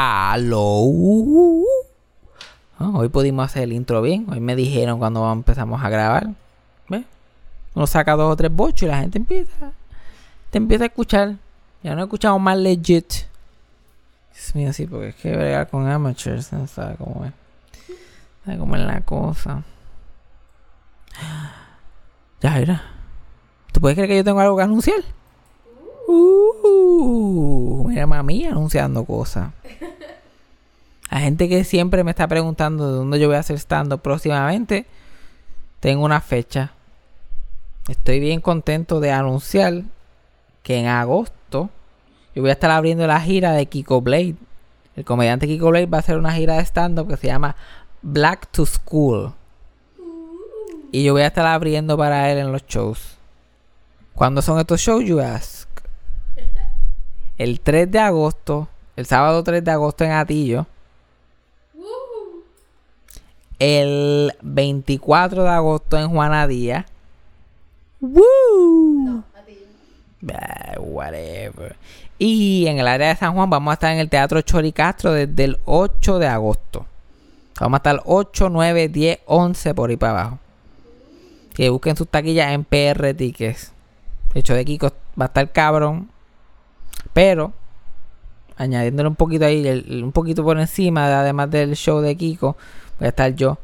Hello. Ah, hoy pudimos hacer el intro bien. Hoy me dijeron cuando empezamos a grabar. ¿Ves? Uno saca dos o tres bochos y la gente empieza. Te empieza a escuchar. Ya no escuchamos más legit. Dios mío, sí, porque es que bregar con amateurs. No sabe cómo es. Sabe cómo es la cosa. Ya, mira. ¿Tú puedes creer que yo tengo algo que anunciar? Uh, mira, mami anunciando cosas. La gente que siempre me está preguntando de dónde yo voy a hacer stand próximamente, tengo una fecha. Estoy bien contento de anunciar que en agosto yo voy a estar abriendo la gira de Kiko Blade. El comediante Kiko Blade va a hacer una gira de stand-up que se llama Black to School. Y yo voy a estar abriendo para él en los shows. ¿Cuándo son estos shows, you ask? El 3 de agosto, el sábado 3 de agosto en Atillo. El 24 de agosto en Juanadía. ¡Woo! Bah, whatever. Y en el área de San Juan vamos a estar en el Teatro Choricastro desde el 8 de agosto. Vamos a estar 8, 9, 10, 11 por ahí para abajo. Que busquen sus taquillas en PR Tickets. El hecho de Kiko va a estar cabrón. Pero, añadiéndole un poquito ahí, un poquito por encima, de- además del show de Kiko, voy a estar yo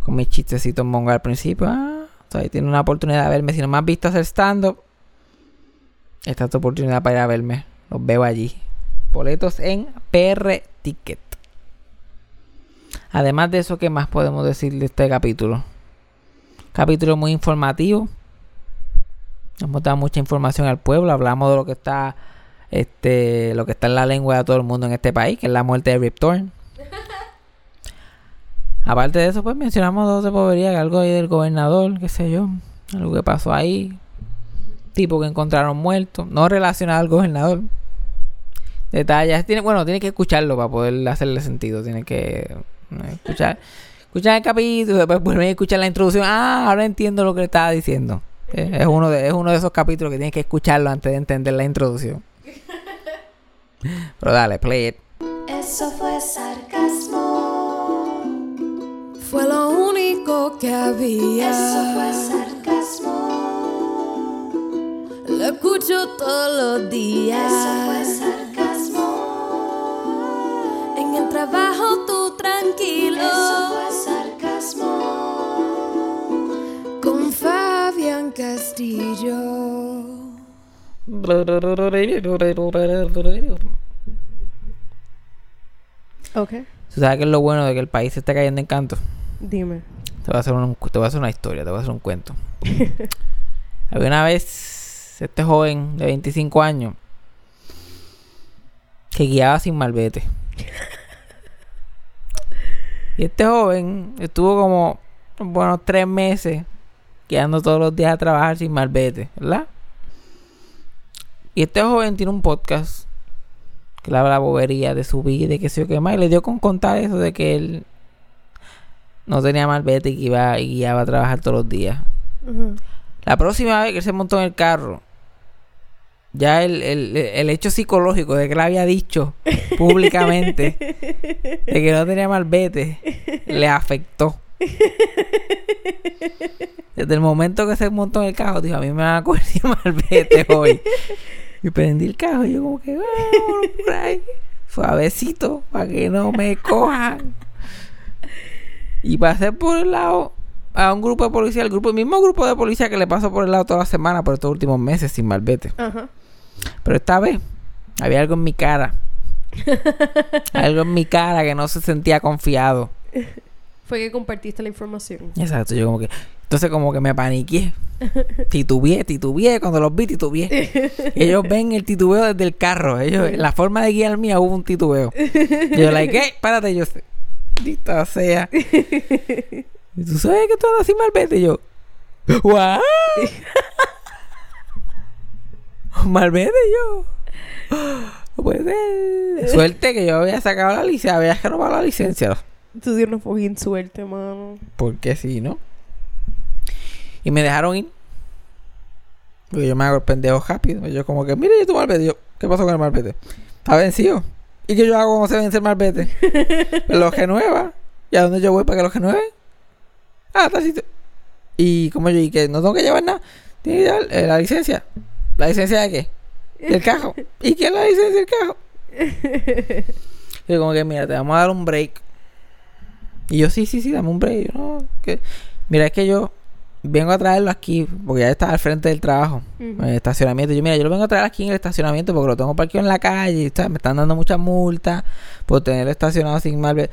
con mis chistecitos mongo al principio. Ah, ahí tiene una oportunidad de verme. Si no me has visto hacer stand-up, esta es tu oportunidad para ir a verme. Los veo allí. Boletos en PR Ticket. Además de eso, ¿qué más podemos decir de este capítulo? Capítulo muy informativo. Hemos dado mucha información al pueblo. Hablamos de lo que está este lo que está en la lengua de todo el mundo en este país, que es la muerte de Rip Torn. Aparte de eso, pues mencionamos dos de povería, algo ahí del gobernador, qué sé yo, algo que pasó ahí, tipo que encontraron muerto, no relacionado al gobernador. Detalles, tiene, bueno, tiene que escucharlo para poder hacerle sentido, tiene que eh, escuchar, escuchar el capítulo, después vuelven a escuchar la introducción, ah, ahora entiendo lo que le estaba diciendo. Eh, Es uno de, es uno de esos capítulos que tienes que escucharlo antes de entender la introducción. Pero dale, play it. Eso fue sarcasmo. Fue lo único que había. Eso fue sarcasmo. Lo escucho todos los días. Eso fue sarcasmo. En el trabajo tú tranquilo. Eso fue sarcasmo. Con Fabián Castillo. Ok, ¿Tú sabes qué es lo bueno de que el país se está cayendo en canto? dime. Te voy a hacer, un- te voy a hacer una historia, te voy a hacer un cuento. Había una vez este joven de 25 años que guiaba sin malvete. Y este joven estuvo como, bueno, tres meses guiando todos los días a trabajar sin malvete, ¿verdad? Y este joven tiene un podcast que le habla la bobería de su vida y qué sé yo qué más. Y le dio con contar eso de que él no tenía malvete y que iba y guiaba a trabajar todos los días. La próxima vez que él se montó en el carro, ya el, el, el hecho psicológico de que le había dicho públicamente de que no tenía malvete le afectó. Desde el momento que se montó en el carro, dijo, a mí me van a coger sin malvete hoy. Y prendí el carro y yo como que, "Ah, vámonos por ahí, suavecito, para que no me cojan. Y pasé por el lado a un grupo de policía, el grupo, el mismo grupo de policía que le pasó por el lado toda la semana por estos últimos meses sin malvete. Ajá. Pero esta vez había algo en mi cara. algo en mi cara que no se sentía confiado. Fue que compartiste la información. Exacto, yo como que... Entonces como que me paniqué. Titubeé, titubeé. Cuando los vi, titubeé. Ellos ven el titubeo desde el carro. Ellos, en la forma de guiar mía hubo un titubeo. Yo, like, ¿qué? Párate, yo. Maldita sea. ¿Y tú sabes que tú andas sin malvete? Y yo, ¿what? malvete yo. No puede ser. Suerte que yo había sacado la licencia, había renovado la licencia. Tú tienes fucking suerte, mano. Porque sí, ¿no? Y me dejaron ir. Porque yo me hago el pendejo rápido. Yo como que, mire, yo tu malvete. Yo, ¿qué pasó con el malvete? Está vencido. ¿Y qué yo hago cuando se vence el malvete? Lo renueva. ¿Y a dónde yo voy para que lo renueve? Ah, tal sitio. Y como yo, y que no tengo que llevar nada. Tiene que llevar eh, la licencia. ¿La licencia de qué? Del cajo. ¿Y qué es la licencia del cajo? Y como que, mira, te vamos a dar un break. Y yo, sí, sí, sí, dame un break. Yo, no, que... Mira, es que yo vengo a traerlo aquí, porque ya está al frente del trabajo, en el estacionamiento. Yo, mira, yo lo vengo a traer aquí en el estacionamiento porque lo tengo parqueado en la calle. y, ¿sabes? Me están dando muchas multas por tenerlo estacionado sin mal.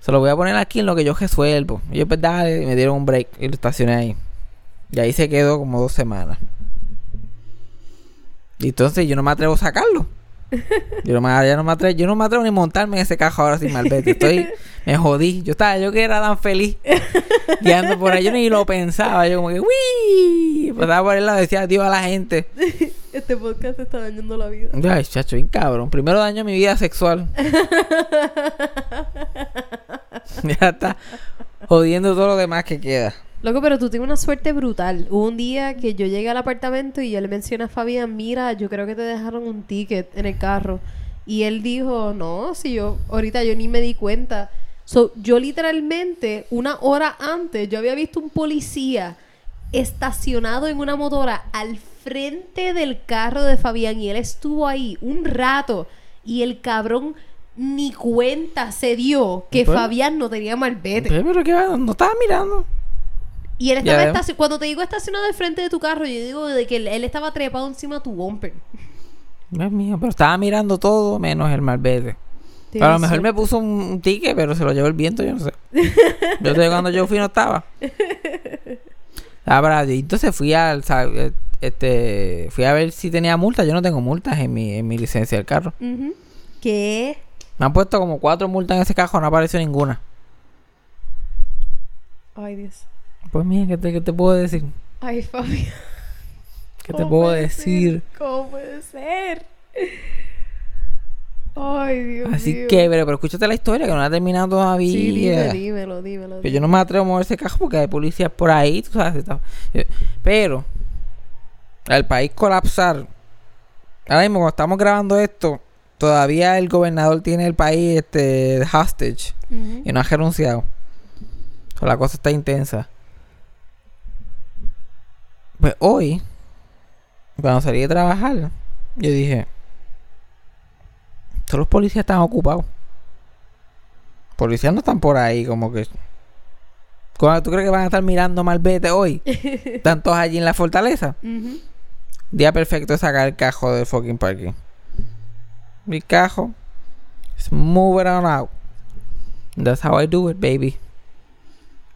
Se lo voy a poner aquí en lo que yo resuelvo. Y yo, pues dale, y me dieron un break y lo estacioné ahí. Y ahí se quedó como dos semanas. Y entonces yo no me atrevo a sacarlo. Yo no me, no me atrevo, yo no me atrevo ni montarme en ese cajo ahora sin malvete. Estoy, me jodí. Yo estaba, yo que era tan feliz. Guiando por ahí, yo ni lo pensaba. Yo como que, ¡Wii! Pasaba por el lado, decía adiós a la gente. Este podcast te está dañando la vida. Ay, chacho, bien cabrón. Primero daño mi vida sexual. ya está jodiendo todo lo demás que queda. Loco, pero tú tienes una suerte brutal. Hubo un día que yo llegué al apartamento y él menciona a Fabián, mira, yo creo que te dejaron un ticket en el carro. Y él dijo, no, si yo, ahorita yo ni me di cuenta. So, yo literalmente, una hora antes, yo había visto un policía estacionado en una motora al frente del carro de Fabián y él estuvo ahí un rato y el cabrón ni cuenta se dio que Fabián no tenía malvete. Pero, pero que va, no estaba mirando. Y él estaba veo. estaci- cuando te digo estacionado al frente de tu carro, yo digo de que él, él estaba trepado encima de tu bumper. Dios mío, pero estaba mirando todo menos el malvete. Pero a lo mejor me puso un, un ticket, pero se lo llevó el viento, yo no sé. Yo sé cuando yo fui no estaba. Para- y entonces fui al eh, este fui a ver si tenía multas. Yo no tengo multas en mi, en mi licencia del carro. ¿Qué? Me han puesto como cuatro multas en ese cajón, no apareció ninguna. Ay, Dios. Pues mira, ¿qué te, qué te puedo decir? Ay, Fabián. ¿Qué te ¿Cómo puedo decir? ser? ¿Cómo puede ser? Ay, Dios Así que, pero, pero escúchate la historia que no la he terminado todavía. Sí, dime, dímelo, dímelo. Pero yo no me atrevo a mover ese cajo porque hay policías por ahí, tú sabes. está- Pero, al país colapsar, ahora mismo cuando estamos grabando esto, todavía el gobernador tiene el país este hostage y no ha renunciado. So, la cosa está intensa. Pues hoy, cuando salí de trabajar, yo dije, todos los policías están ocupados. Policías no están por ahí, como que... ¿Cómo ¿Tú crees que van a estar mirando Malvete hoy? ¿Están todos allí en la fortaleza? Día perfecto de sacar el cajo del fucking parking. Mi cajo. Just move it on out. That's how I do it, baby.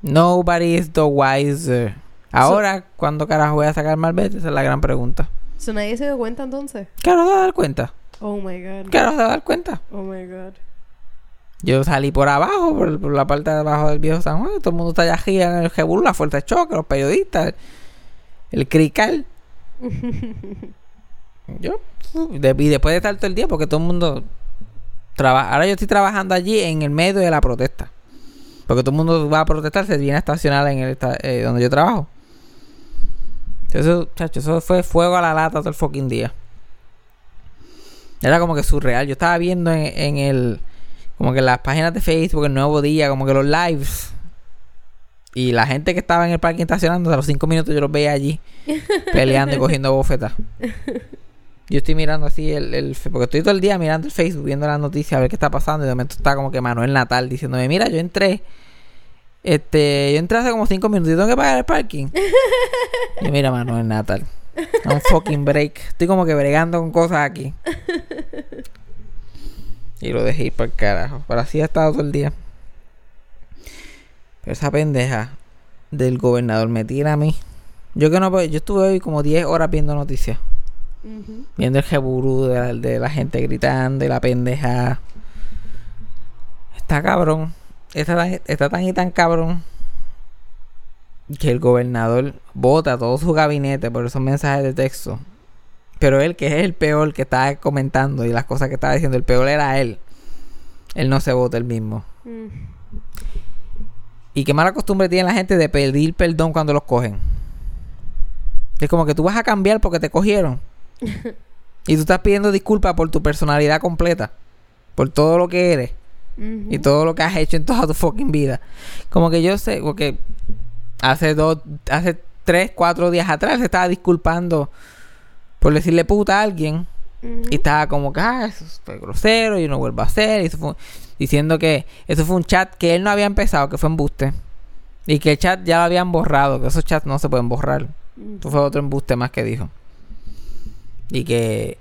Nobody is the wiser. Ahora, ¿cuándo carajo voy a sacar Malvete? Esa es la gran pregunta. So, nadie se dio cuenta entonces. ¿Qué ahora se va a dar cuenta? Oh my god. ¿Qué ahora se va a dar cuenta? Oh my god. Yo salí por abajo, por, por la parte de abajo del viejo San Juan. Todo el mundo está allá arriba en el Jebul, la fuerza de choque, los periodistas, el crical. yo, de- y después de estar todo el día, porque todo el mundo trabaja. Ahora yo estoy trabajando allí en el medio de la protesta. Porque todo el mundo va a protestar, se viene a estacionar en el eh, donde yo trabajo. Eso, chacho, eso fue fuego a la lata todo el fucking día. Era como que surreal. Yo estaba viendo en, en el. Como que en las páginas de Facebook, el nuevo día, como que los lives. Y la gente que estaba en el parque estacionando, a los cinco minutos yo los veía allí. peleando y cogiendo bofetas. Yo estoy mirando así el, el. Porque estoy todo el día mirando el Facebook, viendo las noticias, a ver qué está pasando. Y de momento está como que Manuel Natal diciéndome: Mira, yo entré. Este, yo entré hace como cinco minutos y tengo que pagar el parking. y mira, Manuel Natal. Un fucking break. Estoy como que bregando con cosas aquí. Y lo dejé ir para el carajo. Pero así ha estado todo el día. Pero esa pendeja del gobernador me tira a mí. Yo que no puedo- yo estuve hoy como 10 horas viendo noticias. Viendo el jeburú de la, de la gente gritando y la pendeja. Está cabrón. Está tan, está tan y tan cabrón. Que el gobernador vota todo su gabinete por esos mensajes de texto. Pero él, que es el peor que estaba comentando y las cosas que estaba diciendo, el peor era él. Él no se vota el mismo. Mm. Y qué mala costumbre tiene la gente de pedir perdón cuando los cogen. Es como que tú vas a cambiar porque te cogieron. y tú estás pidiendo disculpas por tu personalidad completa. por todo lo que eres Y todo lo que has hecho en toda tu fucking vida. Como que yo sé, porque hace dos, hace tres, cuatro días atrás se estaba disculpando por decirle puta a alguien. Y estaba como que, ah, eso fue grosero, yo no vuelvo a hacer. Y eso fue, diciendo que eso fue un chat que él no había empezado, que fue embuste. Y que el chat ya lo habían borrado, que esos chats no se pueden borrar. Eso fue otro embuste más que dijo. Y que.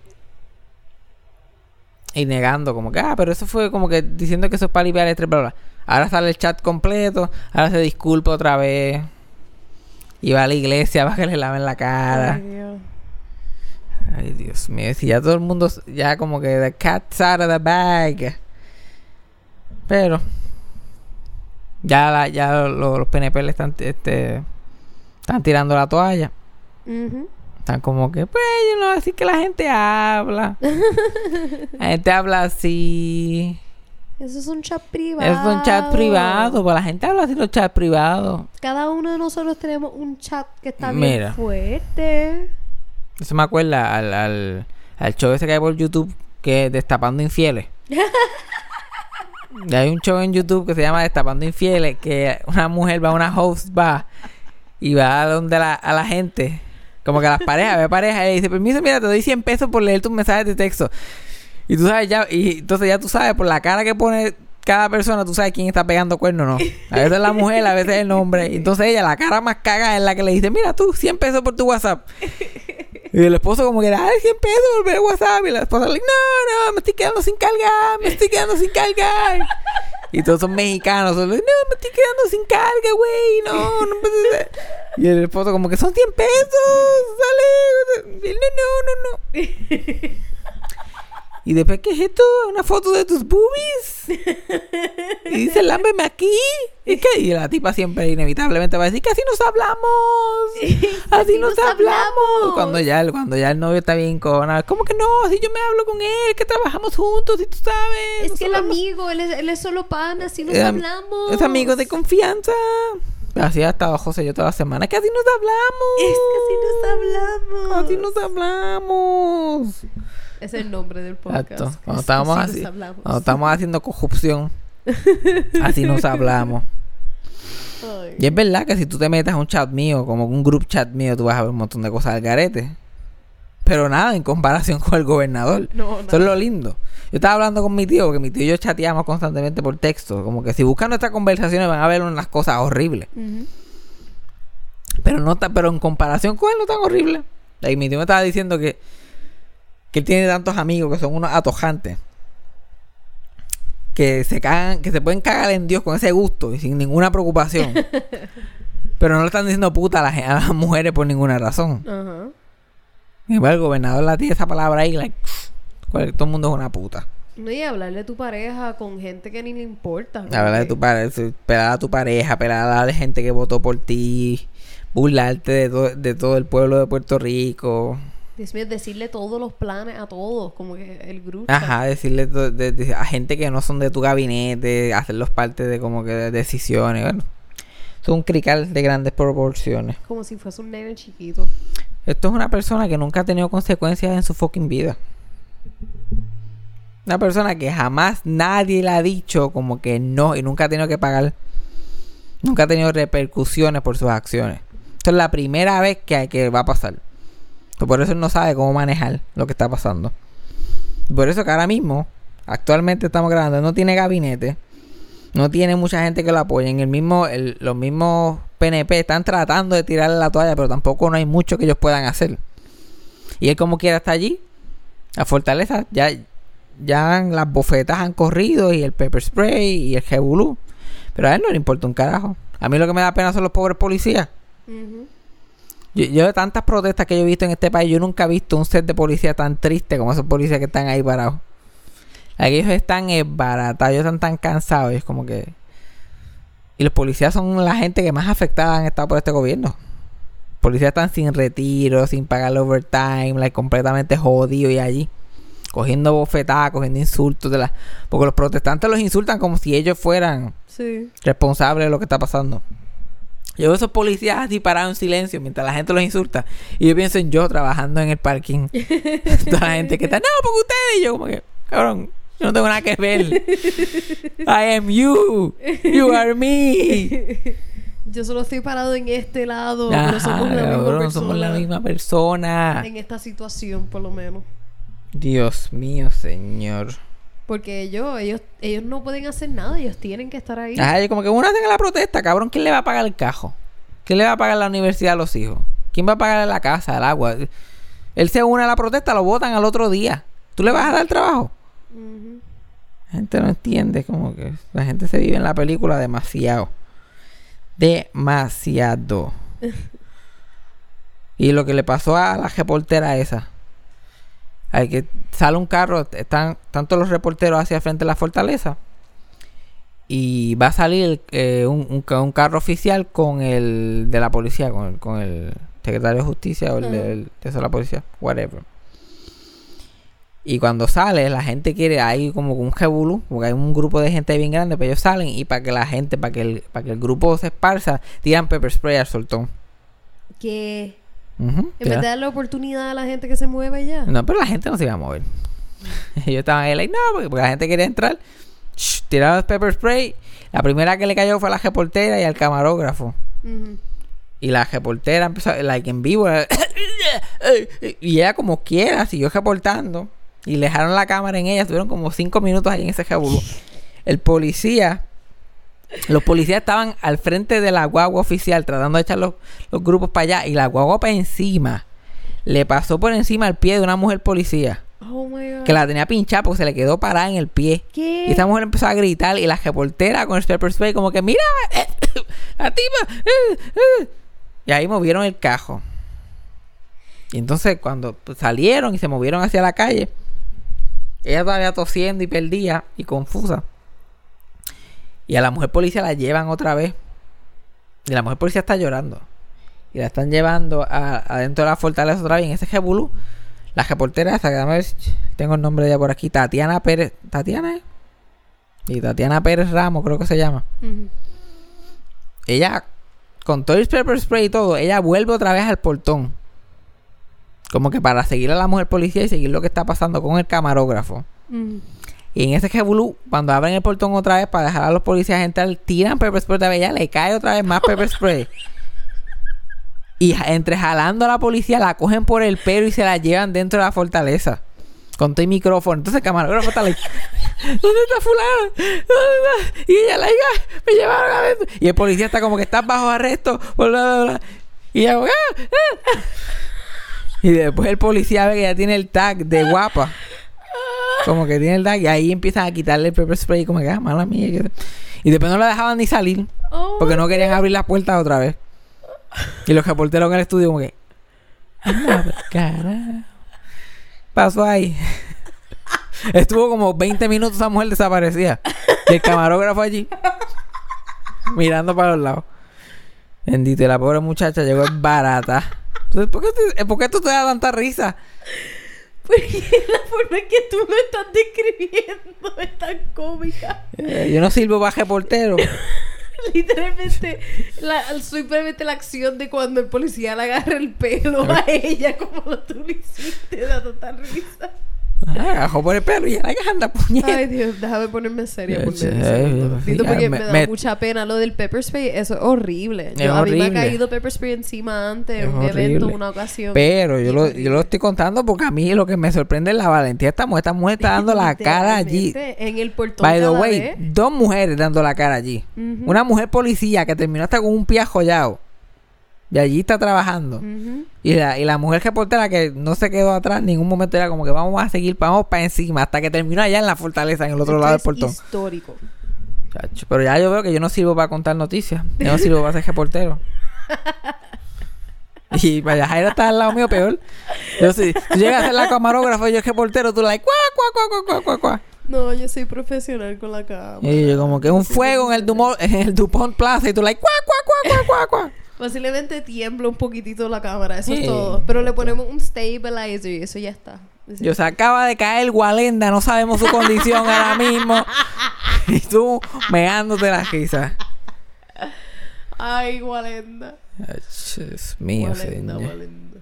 Y negando, como que, ah, pero eso fue como que diciendo que eso es para limpiar el estrés, bla, bla. Ahora sale el chat completo, ahora se disculpa otra vez. Y va a la iglesia para que le laven la cara. Ay, Dios. Ay, Dios mío, si ya todo el mundo, ya como que the cat's out of the bag. Pero, ya, la- ya lo- los PNP le están, este, están tirando la toalla. Ujú. Están como que, pues, yo no así que la gente habla. la gente habla así. Eso es un chat privado. Es un chat privado, pues la gente habla así los chats privados. Cada uno de nosotros tenemos un chat que está Mira. bien fuerte. Eso me acuerda al, al, al show ese que hay por YouTube que es Destapando Infieles. y hay un show en YouTube que se llama Destapando Infieles que una mujer va, una host va y va a donde la, a la gente. Como que las parejas, ve pareja y dice, permiso, mira, te doy 100 pesos por leer tus mensajes de texto. Y tú sabes ya, y entonces ya tú sabes por la cara que pone cada persona, tú sabes quién está pegando cuerno no. A veces la mujer, a veces el hombre. Entonces ella, la cara más caga es la que le dice, mira tú, 100 pesos por tu WhatsApp. Y el esposo como que, ay, 100 pesos por ver WhatsApp. Y la esposa le dice, no, no, me estoy quedando sin cargar, me estoy quedando sin cargar. Y todos son mexicanos. no, me estoy quedando sin carga, güey. No, no puede ser". Y el esposo como que son 100 pesos. Sale. No, no, no, no. Y después, ¿qué es esto? ¿Una foto de tus boobies? Y dice, lámbeme aquí. ¿Y qué? Y la tipa siempre inevitablemente va a decir que así nos hablamos. Así nos, hablamos. Cuando ya, el- cuando ya el novio está bien con ¿Cómo que no? Si yo me hablo con él, que trabajamos juntos, y tú sabes. Es que el hablamos". amigo, él es, él es solo pana, así nos hablamos. Es amigo de confianza. Así ha estado José yo toda la semana. Que así nos hablamos. Es que así nos hablamos. Así nos hablamos. Es el nombre del podcast. Exacto. Cuando estábamos, así cuando estábamos haciendo corrupción, así nos hablamos. Ay. Y es verdad que si tú te metes a un chat mío, como un group chat mío, tú vas a ver un montón de cosas al garete. Pero nada en comparación con el gobernador. No, Eso es lo lindo. Yo estaba hablando con mi tío, porque mi tío y yo chateamos constantemente por texto. Como que si buscan nuestras conversaciones van a ver unas cosas horribles. Pero no ta- pero en comparación con él no tan horrible. Y mi tío me estaba diciendo que, que él tiene tantos amigos que son unos atojantes. Que se cagan, que se pueden cagar en Dios con ese gusto y sin ninguna preocupación. pero no le están diciendo puta a las, a las mujeres por ninguna razón. Ajá. Y el gobernador la tiene esa palabra ahí, like, cual- todo el mundo es una puta. No, y hablarle a tu pareja con gente que ni le importa. La verdad de tu pareja, pelar a tu pareja, pelar a la gente que votó por ti, burlarte de, to- de todo el pueblo de Puerto Rico. Dios mío, decirle todos los planes a todos, como que el grupo. Ajá, decirle to- de- de- a gente que no son de tu gabinete, hacerlos parte de como que de decisiones. Bueno, es un crical de grandes proporciones. Como si fuese un nene chiquito. Esto es una persona que nunca ha tenido consecuencias en su fucking vida. Una persona que jamás nadie le ha dicho como que no y nunca ha tenido que pagar. Nunca ha tenido repercusiones por sus acciones. Esto es la primera vez que, que va a pasar. Por eso él no sabe cómo manejar lo que está pasando. Por eso que ahora mismo, actualmente estamos grabando, no tiene gabinete. No tiene mucha gente que lo apoye. En el mismo, los mismos PNP están tratando de tirarle la toalla, pero tampoco no hay mucho que ellos puedan hacer. Y él como quiera está allí. La fortaleza, ya, ya las bofetas han corrido y el pepper spray y el jebulú. Pero a él no le importa un carajo. A mí lo que me da pena son los pobres policías. Yo, yo de tantas protestas que yo he visto en este país, yo nunca he visto un set de policía tan triste como esos policías que están ahí parados. Aquellos están baratados, ellos están tan cansados, y es como que... Y los policías son la gente que más afectada han estado por este gobierno. Policías están sin retiro, sin pagar el overtime, like, completamente jodidos y allí. Cogiendo bofetadas, cogiendo insultos de la... Porque los protestantes los insultan como si ellos fueran Sí. responsable de lo que está pasando. Yo veo esos policías así parados en silencio mientras la gente los insulta. Y yo pienso en yo trabajando en el parking. Toda la gente que está, no, porque ustedes. Y yo como que, cabrón, Yo no tengo nada que ver. I am you. You are me. Yo solo estoy parado en este lado. No somos la misma persona. somos la misma persona. En esta situación, por lo menos. Dios mío, señor. Porque ellos, ellos, ellos no pueden hacer nada. Ellos tienen que estar ahí. Ay, como que uno hace la protesta, cabrón. ¿Quién le va a pagar el cajo? ¿Quién le va a pagar la universidad a los hijos? ¿Quién va a pagar la casa, el agua? Él se une a la protesta, lo votan al otro día. ¿Tú le vas a dar trabajo? Ujú. La gente no entiende, como que la gente se vive en la película demasiado. Demasiado. y lo que le pasó a la reportera esa. Hay que sale un carro, están tanto los reporteros hacia frente de la fortaleza. Y va a salir eh, un, un ca- un carro oficial con el de la policía, con el, con el secretario de justicia o el, del- de la policía, whatever. Y cuando sale, la gente quiere, hay como un jebulú, porque hay un grupo de gente bien grande, pero ellos salen y para que la gente, para que el, para que el grupo se esparza, tiran pepper spray al soltón. Que Ujú, en vez de darle oportunidad a la gente que se mueva y ya. No, pero la gente no se iba a mover. ellos estaban ahí, like, no, porque, porque la gente quería entrar. Shh, tiraron el pepper spray. La primera que le cayó fue a la reportera y al camarógrafo. Y la reportera empezó, like, en vivo. y ella como quiera siguió reportando. Y le dejaron la cámara en ella. Estuvieron como cinco minutos ahí en ese jabulú. El policía... Los policías estaban al frente de la guagua oficial tratando de echar los, los grupos para allá. Y la guagua para encima. Le pasó por encima el pie de una mujer policía. Oh my god. Que la tenía pinchada porque se le quedó parada en el pie. ¿Qué? Y esa mujer empezó a gritar y la reportera con el pepper spray como que mira la tipa eh, eh". y ahí movieron el cajo y entonces cuando salieron y se movieron hacia la calle ella todavía tosiendo y perdida y confusa y a la mujer policía la llevan otra vez. Y la mujer policía está llorando. Y la están llevando a- adentro de la fortaleza otra vez y en ese jebulú. La reportera esa que ver tengo el nombre de ella por aquí Tatiana Pérez Tatiana y Tatiana Pérez Ramos creo que se llama. Ella con todo el pepper spray y todo ella vuelve otra vez al portón. Como que para seguir a la mujer policía y seguir lo que está pasando con el camarógrafo. Y en ese jebulú, cuando abren el portón otra vez para dejar a los policías entrar, tiran pepper spray ella le cae otra vez más pepper spray. Y entre jalando a la policía, la cogen por el pelo y se la llevan dentro de la fortaleza. Con todo el micrófono. Entonces camarógrafo está like, ¿dónde está fulano? ¿Dónde está? Y ella, like, "Ah, me llevaron adentro. Y el policía está como que está bajo arresto. bla, "Ah, ah". Y después el policía ve que ya tiene el tag de guapa. Como que tiene el tag y ahí empiezan a quitarle el pepper spray como que, ah, mala mía. que- Y después no la dejaban ni salir Oh porque no querían abrir las puertas otra vez. Y los reporteros en el estudio como que, carajo. Pasó ahí. Estuvo como 20 minutos esa mujer desaparecida. Y el camarógrafo allí mirando para los lados. Bendito, y la pobre muchacha llegó barata. Entonces, ¿por qué, te- ¿por qué tú te da tanta risa? Porque la forma en que tú lo estás describiendo es tan cómica. Eh, yo no sirvo para reportero. Literalmente, la, simplemente la acción de cuando el policía le agarra el pelo a ella, como lo tú lo hiciste, da total risa. Agajó por el pelo y ella la anda puñeta. Ay, Dios, déjame ponerme seria por Dito, porque me- me, da me- mucha pena lo del pepper spray. Eso es horrible. Es Yo- a mí me ha horrible. caído pepper spray encima antes, Es en un evento, horrible. una ocasión. Pero yo lo, horrible. yo lo estoy contando porque a mí lo que me sorprende es la valentía de esta mujer. Esta mujer está dando la cara allí. En el portón By the way, vez. dos mujeres dando la cara allí. Una mujer policía que terminó hasta con un pie ajollado. Y allí está trabajando. Y la, y la mujer reportera que no se quedó atrás en ningún momento era como que vamos a seguir, vamos para encima. Hasta que terminó allá en la fortaleza, en el otro Esto lado del es portón. histórico. Chacho, pero ya yo veo que yo no sirvo para contar noticias. Yo no sirvo para ser reportero. Y vaya, Jaira está al lado mío peor. Yo sí, tú llegas a ser la camarógrafa y yo reportero, tú like, cuá, cuá, cuá, cuá, cuá, cuá, cuá. No, yo soy profesional con la cámara. Y yo como que un fuego en el, Dumont, en el Dupont Plaza y tú like, cuá, cuá, cuá, cuá, cuá, cuá. Posiblemente tiembla un poquitito la cámara, eso Sí. es todo. Pero le ponemos un stabilizer y eso ya está. Yo se acaba de caer Walenda, no sabemos su condición ahora mismo. Y tú meándote la risa. Ay, Walenda. Ay, Dios mío, Walenda, señor. Walenda.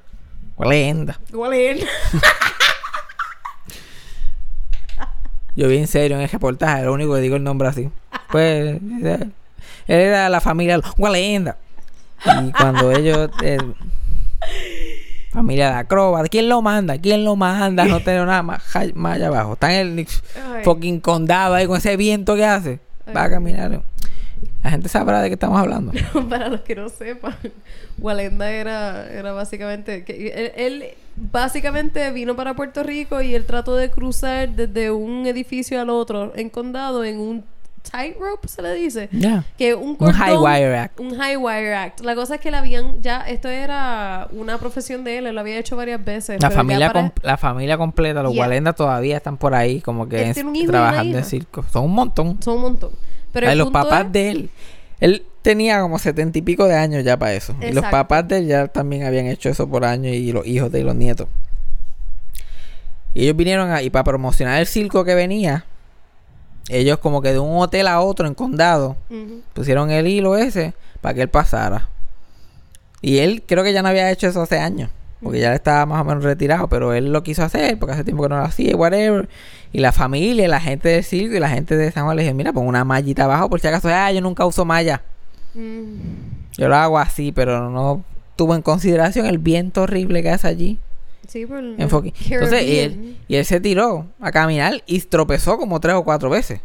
Walenda. Walenda. Yo vi en serio en el reportaje, lo único que digo el nombre así. Pues, él era la familia Walenda. Y cuando ellos. eh, familia de acróbata. ¿Quién lo manda? ¿Quién lo manda? No tengo nada más, más allá abajo. Está en el Ay. fucking condado ahí con ese viento que hace. Va a caminar. La gente sabrá de qué estamos hablando. Para los que no sepan, Walenda era, era básicamente... Que él, él básicamente vino para Puerto Rico y él trató de cruzar desde un edificio al otro en condado en un tightrope, se le dice. Que un Un cordón... high wire act. Un high wire act. La cosa es que le habían ya... Esto era una profesión de él, él lo había hecho varias veces. La familia, para- com- la familia completa, los Yeah. Todavía están por ahí, como que un trabajando en circo. Son un montón. Son un montón. Pero Ay, los papás es- de él. Él tenía como setenta y pico de años ya para eso. Y los Exacto. papás de él ya también habían hecho eso por años y los hijos de él, los nietos. Y ellos vinieron ahí para promocionar el circo que venía. Ellos como que de un hotel a otro en condado pusieron el hilo ese para que él pasara. Y él creo que ya no había hecho eso hace años. Porque ya estaba más o menos retirado. Pero él lo quiso hacer porque hace tiempo que no lo hacía, whatever. Y la familia, la gente del circo y la gente de San Juan le dijeron, mira, pon una mallita abajo por si acaso. Ah, yo nunca uso malla. Yo lo hago así, pero no tuvo en consideración el viento horrible que hace allí. Sí, por el En fucking- Entonces, y él, y él se tiró a caminar y tropezó como tres o cuatro veces.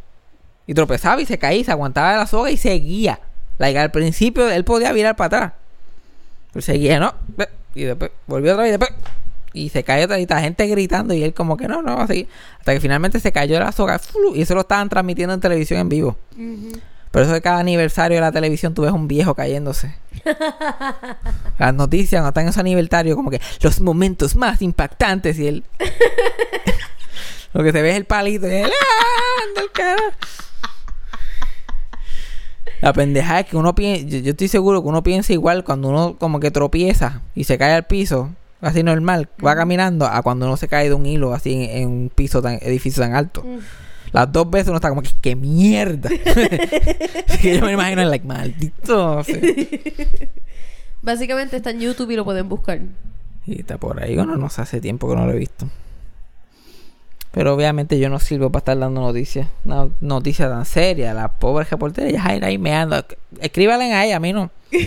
Y tropezaba y se caía, y se aguantaba de la soga y seguía. Like, al principio él podía virar para atrás. Pero seguía, ¿no? Y después volvió otra vez y después. Y se cayó otra vez y la gente gritando y él como que no, no va a seguir. Hasta que finalmente se cayó de la soga y eso lo estaban transmitiendo en televisión en vivo. Por eso de cada aniversario de la televisión tú ves un viejo cayéndose. Las noticias cuando están en ese aniversario como que los momentos más impactantes y él... Lo que se ve es el palito y él... ¡Ah! La pendeja es que uno piensa... Yo, yo estoy seguro que uno piensa igual cuando uno como que tropieza y se cae al piso, así normal, va caminando, a cuando uno se cae de un hilo así en, en un piso tan... edificio tan alto. Las dos veces uno está como que, ¡qué mierda! Así que yo me imagino, like, maldito. sí. Básicamente está en YouTube y lo pueden buscar. Y está por ahí, bueno, no sé, hace tiempo que no lo he visto. Pero obviamente yo no sirvo para estar dando noticias. Una noticia tan seria. La pobre reportera, ella está ahí meando. Escríbale a ella, a mí no.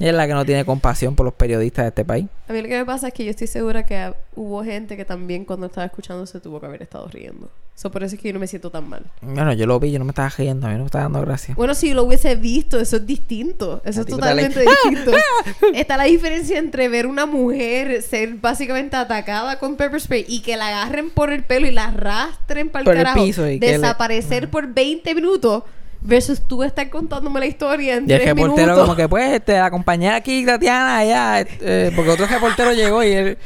Ella es la que no tiene compasión por los periodistas de este país. A mí lo que me pasa es que yo estoy segura que hubo gente que también cuando estaba escuchando se tuvo que haber estado riendo. So, por eso es que yo no me siento tan mal. Bueno, yo lo vi, yo no me estaba riendo, a mí no me estaba dando gracia. Bueno, si lo hubiese visto, eso es distinto. Eso es totalmente distinto. Está la diferencia entre ver una mujer ser básicamente atacada con pepper spray y que la agarren por el pelo y la arrastren para Por el el carajo, piso y que le- desaparecer por 20 minutos versus tú estar contándome la historia en Y el 3 reportero minutos. como que pues este, la compañera aquí, Tatiana, allá, eh, porque otro reportero llegó y él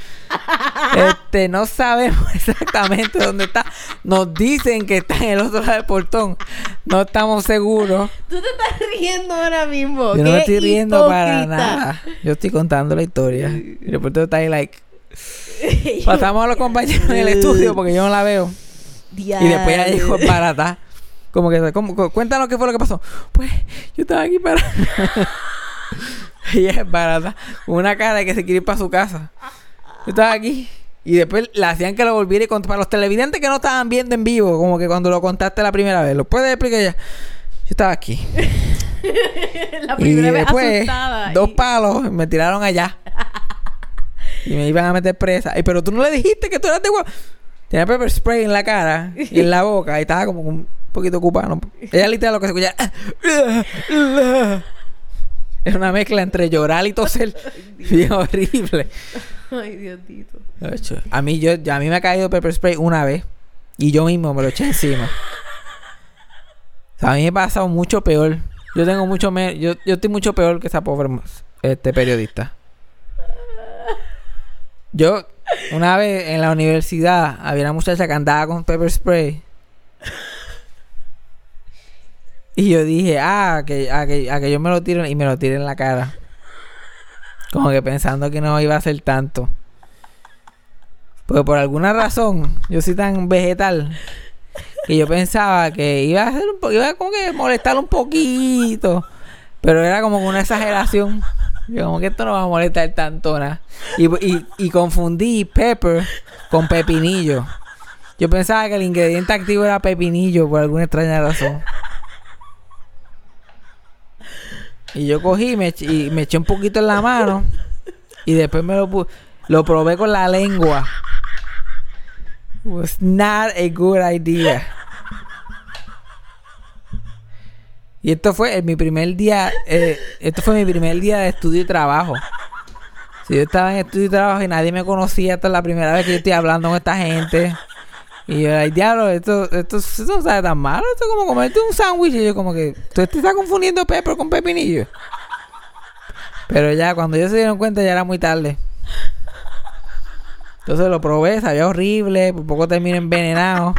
este no sabemos exactamente dónde está. Nos dicen que está en el otro lado del portón. No estamos seguros. Tú te estás riendo ahora mismo. Yo no me ¡Qué estoy riendo para nada. Yo estoy contando la historia. El reportero está ahí like pasamos a los compañeros en el estudio porque yo no la veo. Y después ella dijo barata. Como que, como, cuéntanos qué fue lo que pasó. Pues, yo estaba aquí para. y ella es barata. Con una cara de que se quiere ir para su casa. Yo estaba aquí. Y después le hacían que lo volviera y. Para los televidentes que no estaban viendo en vivo, como que cuando lo contaste la primera vez. ¿Lo puedes explicar ya? Yo estaba aquí. la Y primera vez después, asustada. dos y- palos me tiraron allá. y me iban a meter presa. Ay, pero tú no le dijiste que tú eras de Tenía pepper spray en la cara y en la boca. Y estaba como un poquito ocupado. ¿no? Ella literal lo que se escuchaba. Era una mezcla entre llorar y toser. Bien horrible. Ay, Diosito. A mí, yo, a mí me ha caído pepper spray una vez. Y yo mismo me lo eché encima. O sea, a mí me ha pasado mucho peor. Yo tengo mucho me yo, yo estoy mucho peor que esa pobre este periodista. Yo, una vez en la universidad, había una muchacha que andaba con pepper spray. Y yo dije, ah, que, a, que, a que yo me lo tiro y me lo tiré en la cara. Como que pensando que no iba a ser tanto. Porque por alguna razón, yo soy tan vegetal que yo pensaba que iba a ser un po iba a como que molestar un poquito. Pero era como una exageración. Yo como que esto no va a molestar tanto nada. Y, y, y confundí pepper con pepinillo. Yo pensaba que el ingrediente activo era pepinillo por alguna extraña razón. Y yo cogí me, y me eché un poquito en la mano. Y después me lo lo probé con la lengua. Was not a good idea. Y esto fue en mi primer día, eh, esto fue mi primer día de estudio y trabajo. Si yo estaba en estudio y trabajo y nadie me conocía, esta es la primera vez que yo estoy hablando con esta gente. Y yo, ay, diablo, esto, esto, esto no sabe tan malo. Esto es como comerte un sándwich. Y yo, como que, tú te estás confundiendo pepper con pepinillo. Pero ya, cuando ellos se dieron cuenta, ya era muy tarde. Entonces lo probé, sabía horrible. Por poco termino envenenado.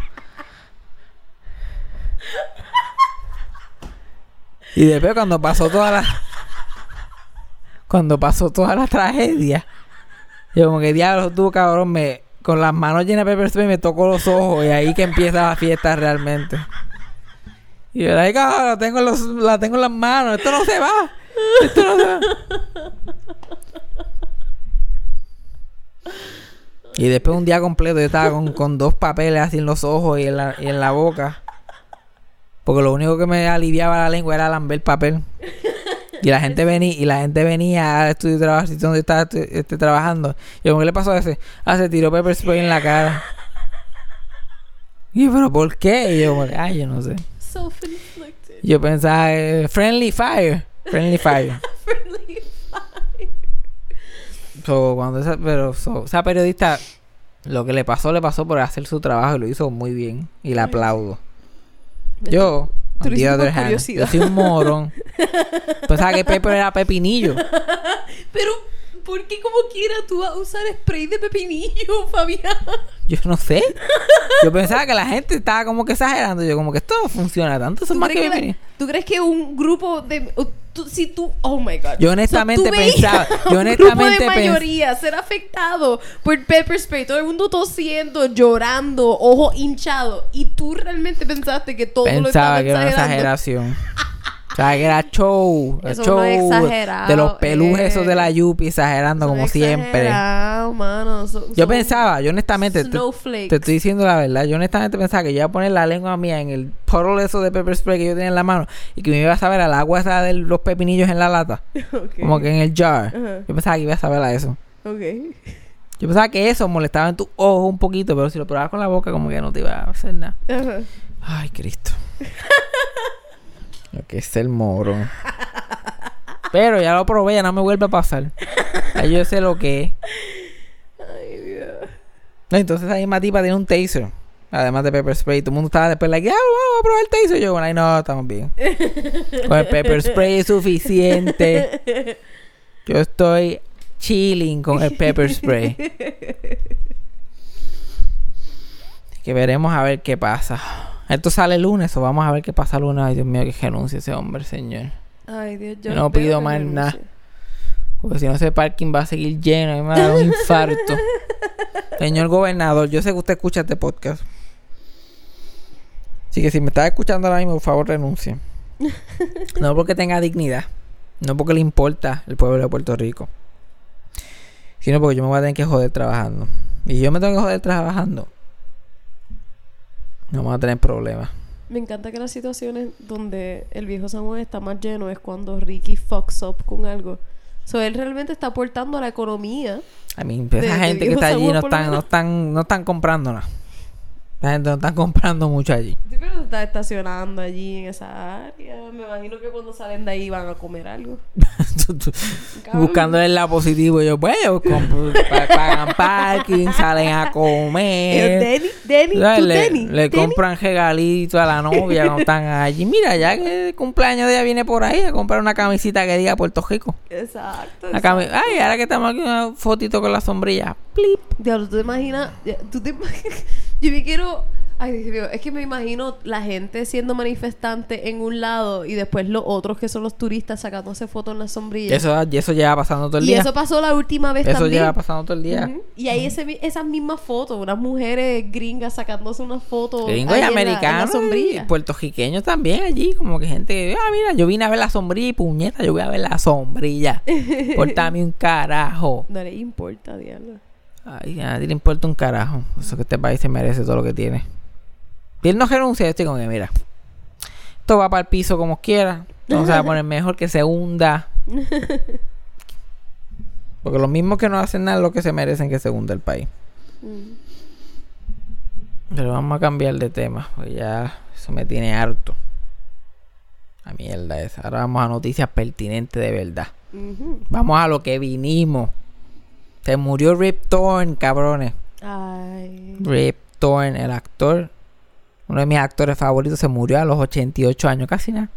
Y después, cuando pasó toda la. Cuando pasó toda la tragedia, yo, como que diablo, tú, cabrón, me. Con las manos llenas de pepper spray me tocó los ojos. Y ahí que empieza la fiesta realmente. Y yo, ay, cabrón, la tengo, en los, la tengo en las manos. Esto no se va. Esto no se va. Y después un día completo yo estaba con, con dos papeles así en los ojos y en la, y en la boca. Porque lo único que me aliviaba la lengua era lamber papel. Y la gente venía, y la gente venía al estudio de trabajo donde estaba estu- este, trabajando. Y yo, ¿qué le pasó a ese? Ah, se tiró pepper spray en la cara. Y yo, ¿pero por qué? Y yo, como que, ay, yo no sé. Yo pensaba, eh, friendly fire. Friendly fire. Friendly fire. So, cuando esa, pero so, esa periodista, lo que le pasó, le pasó por hacer su trabajo y lo hizo muy bien. Y le aplaudo. Yo, on the other hand, curiosidad. yo soy un morón. Pensaba que Pepper era pepinillo. Pero, ¿por qué como quiera tú vas a usar spray de pepinillo, Fabián? Yo no sé. Yo pensaba que la gente estaba como que exagerando. Yo como que esto no funciona tanto. Eso es ¿Tú más que crees, que la- ¿Tú crees que un grupo de... o tú- si tú... Oh, my God. Yo honestamente tú veías pensaba- yo a un honestamente grupo de mayoría ser afectado por pepper spray. Todo el mundo tosiendo, llorando, ojo hinchado. Y tú realmente pensaste que todo lo Pensaba estaba que era una exagerando. exageración. O sea, que era show. el Eso show exagerado, de los pelujes esos de la eh. Yupi exagerando como siempre. mano. Yo pensaba, yo honestamente, te, te estoy diciendo la verdad, yo honestamente pensaba que yo iba a poner la lengua mía en el puddle eso de pepper spray que yo tenía en la mano y que me iba a saber al agua esa de los pepinillos en la lata, como que en el jar. Yo pensaba que iba a saber a eso. Ok. Yo pensaba que eso molestaba en tu ojo un poquito, pero si lo probabas con la boca como que no te iba a hacer nada. Ajá. Ay, Cristo. Lo que es el moro. Pero ya lo probé, ya no me vuelve a pasar. Ya yo sé lo que es. Ay, Dios. No, entonces ahí misma tipa tiene un taser. Además de pepper spray. Todo el mundo estaba después like, ah, vamos a probar el taser. Yo, bueno, ay, no, estamos bien. Con el pepper spray es suficiente. Yo estoy chilling con el pepper spray. Que veremos a ver qué pasa. Esto sale el lunes o vamos a ver qué pasa el lunes. Ay, Dios mío, que renuncie ese hombre, señor. Ay, Dios, yo Yo no pido más nada. Porque si no, ese parking va a seguir lleno. Y me va a dar un infarto. Señor gobernador, yo sé que usted escucha este podcast. Así que si me está escuchando ahora mismo, por favor, renuncie. No porque tenga dignidad. No porque le importa el pueblo de Puerto Rico. Sino porque yo me voy a tener que joder trabajando. Y yo me tengo que joder trabajando. No vamos a tener problemas. Me encanta que las situaciones donde el viejo San Juan está más lleno es cuando Ricky fucks up con algo. So, él realmente está aportando a la economía. A mí, esa gente que está allí no están, no están, no están comprando nada. La gente no está comprando mucho allí. Sí, pero se está estacionando allí en esa área. Me imagino que cuando salen de ahí van a comer algo. Tú- tú- Cabrón. Buscando el lado positivo. Yo, pues, pa- pagan parking, salen a Eh, comer. Denny, Denny, tú Le, Denny. le Denny. compran regalitos a la novia cuando están allí. Mira, ya que el cumpleaños de ella viene por ahí a comprar una camisita que diga Puerto Rico. Exacto. Una exacto. Ay, ahora que estamos aquí, una fotito con la sombrilla. Plip. Diablo, ¿tú te imaginas? ¿Tú te imaginas? Yo me quiero... Ay, Dios mío, es que me imagino la gente siendo manifestante en un lado y después los otros que son los turistas sacándose fotos en la sombrilla. Eso, y eso lleva pasando todo el y día. eso pasó la última vez Eso también. lleva pasando todo el día. Y hay ese, esas mismas fotos, unas mujeres gringas sacándose unas fotos Gringos y americanos y puertorriqueños también allí, como que gente ah, mira, yo vine a ver la sombrilla y puñeta, yo voy a ver la sombrilla. Portame un carajo. No le importa, diablo. Ay, a nadie le importa un carajo. Eso que este país se merece todo lo que tiene. Y él no renuncia, yo estoy como que, mira, esto va para el piso como quiera. No se va a poner mejor que se hunda. Porque los mismos que no hacen nada es lo que se merecen que se hunda el país. Mm. Pero vamos a cambiar de tema, porque ya eso me tiene harto. La mierda esa. Ahora vamos a noticias pertinentes de verdad. Vamos a lo que vinimos. Se murió Rip Torn, cabrones. Ay. Rip Torn, el actor, uno de mis actores favoritos, se murió a los 88 años. Casi nada.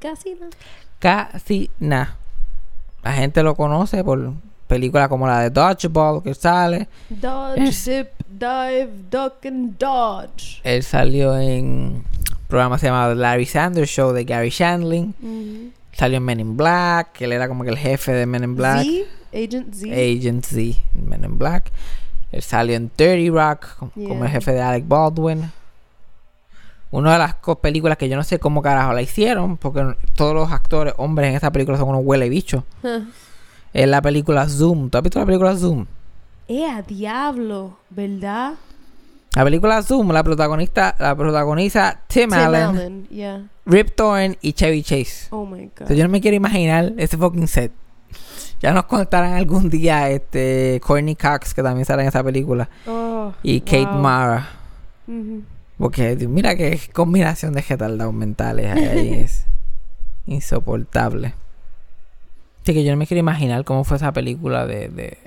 Casi no. Casi nada. La gente lo conoce por películas como la de Dodgeball que sale. Dodge, dip, dive, duck and dodge. Él salió en un programa The Larry Sanders Show de Gary Shandling. Ujú. Salió en Men in Black, que él era como que el jefe de Men in Black. Z, Agent Z. Agent Z, en Men in Black. Él salió en 30 Rock como, como el Yeah. jefe de Alec Baldwin. Una de las películas que yo no sé cómo carajo la hicieron, porque todos los actores, hombres en esta película son unos huele bichos. Huh. Es la película Zoom. ¿Tú has visto la película Zoom? Eh, a diablo, ¿verdad? La película Zoom, la protagonista, la protagoniza Tim, Tim Allen, Allen, yeah. Rip Torn y Chevy Chase. Oh my god. Entonces, yo no me quiero imaginar ese fucking set. Ya nos contarán algún día este Courtney Cox, que también sale en esa película, Oh, y Kate wow. Mara. Porque mira qué combinación de retardados mentales ahí. es insoportable. Así que yo no me quiero imaginar cómo fue esa película de, de,